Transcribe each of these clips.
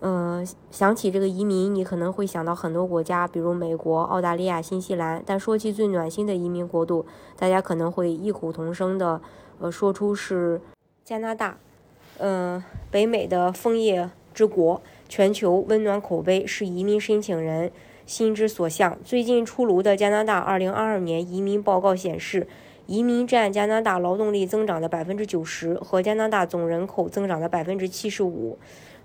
嗯，想起这个移民，你可能会想到很多国家，比如美国、澳大利亚、新西兰。但说起最暖心的移民国度，大家可能会异口同声的，呃，说出是加拿大。嗯，北美的枫叶之国，全球温暖口碑是移民申请人心之所向。最近出炉的加拿大2022年移民报告显示，移民占加拿大劳动力增长的百分之九十，和加拿大总人口增长的百分之七十五。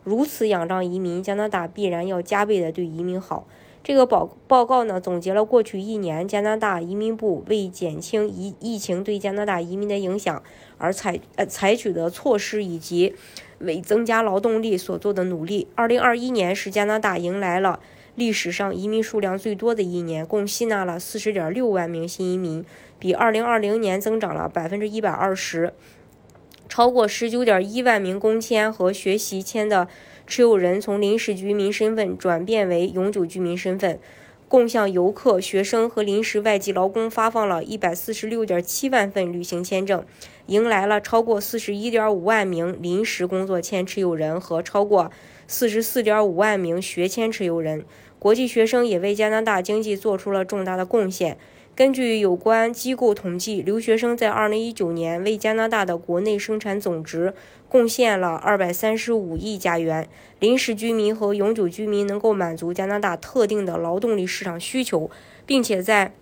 如此仰仗移民，加拿大必然要加倍的对移民好。这个报报告呢，总结了过去一年加拿大移民部为减轻疫疫情对加拿大移民的影响而采呃采取的措施，以及为增加劳动力所做的努力。二零二一年是加拿大迎来了历史上移民数量最多的一年，共吸纳了四十点六万名新移民，比二零二零年增长了百分之一百二十。超过十九点一万名工签和学习签的持有人从临时居民身份转变为永久居民身份，共向游客、学生和临时外籍劳工发放了一百四十六点七万份旅行签证，迎来了超过四十一点五万名临时工作签持有人和超过四十四点五万名学签持有人。国际学生也为加拿大经济做出了重大的贡献。根据有关机构统计，留学生在2019年为加拿大的国内生产总值贡献了235亿加元。临时居民和永久居民能够满足加拿大特定的劳动力市场需求，并且在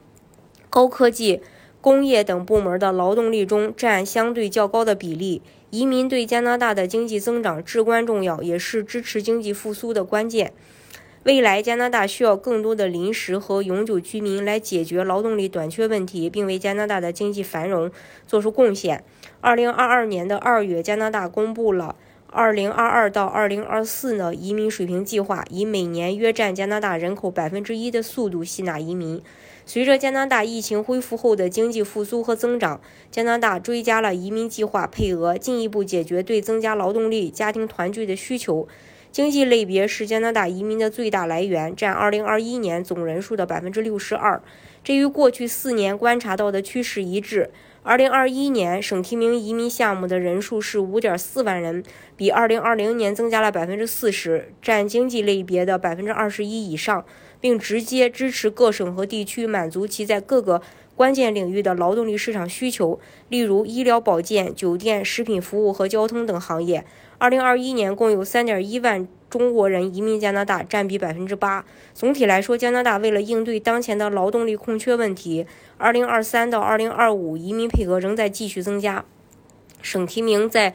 高科技、工业等部门的劳动力中占相对较高的比例。移民对加拿大的经济增长至关重要，也是支持经济复苏的关键。未来，加拿大需要更多的临时和永久居民来解决劳动力短缺问题，并为加拿大的经济繁荣做出贡献。二零二二年的二月，加拿大公布了二零二二到二零二四的移民水平计划，以每年约占加拿大人口百分之一的速度吸纳移民。随着加拿大疫情恢复后的经济复苏和增长，加拿大追加了移民计划配额，进一步解决对增加劳动力、家庭团聚的需求。经济类别是加拿大移民的最大来源，占2021年总人数的62%，这与过去四年观察到的趋势一致。2021年省提名移民项目的人数是5.4万人，比2020年增加了40%，占经济类别的21%以上，并直接支持各省和地区满足其在各个关键领域的劳动力市场需求，例如医疗保健、酒店、食品服务和交通等行业。二零二一年共有三点一万中国人移民加拿大，占比百分之八。总体来说，加拿大为了应对当前的劳动力空缺问题，二零二三到二零二五移民配额仍在继续增加。省提名在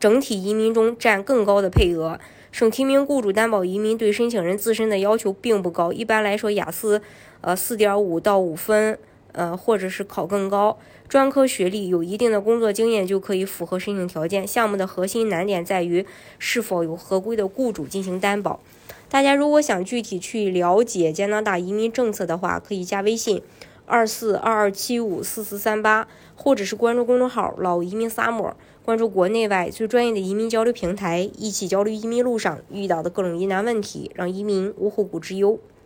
整体移民中占更高的配额。省提名雇主担保移民对申请人自身的要求并不高，一般来说，雅思，呃，四点五到五分。呃，或者是考更高，专科学历，有一定的工作经验就可以符合申请条件。项目的核心难点在于是否有合规的雇主进行担保。大家如果想具体去了解加拿大移民政策的话，可以加微信二四二二七五四四三八，或者是关注公众号“老移民 summer”，关注国内外最专业的移民交流平台，一起交流移民路上遇到的各种疑难问题，让移民无后顾之忧。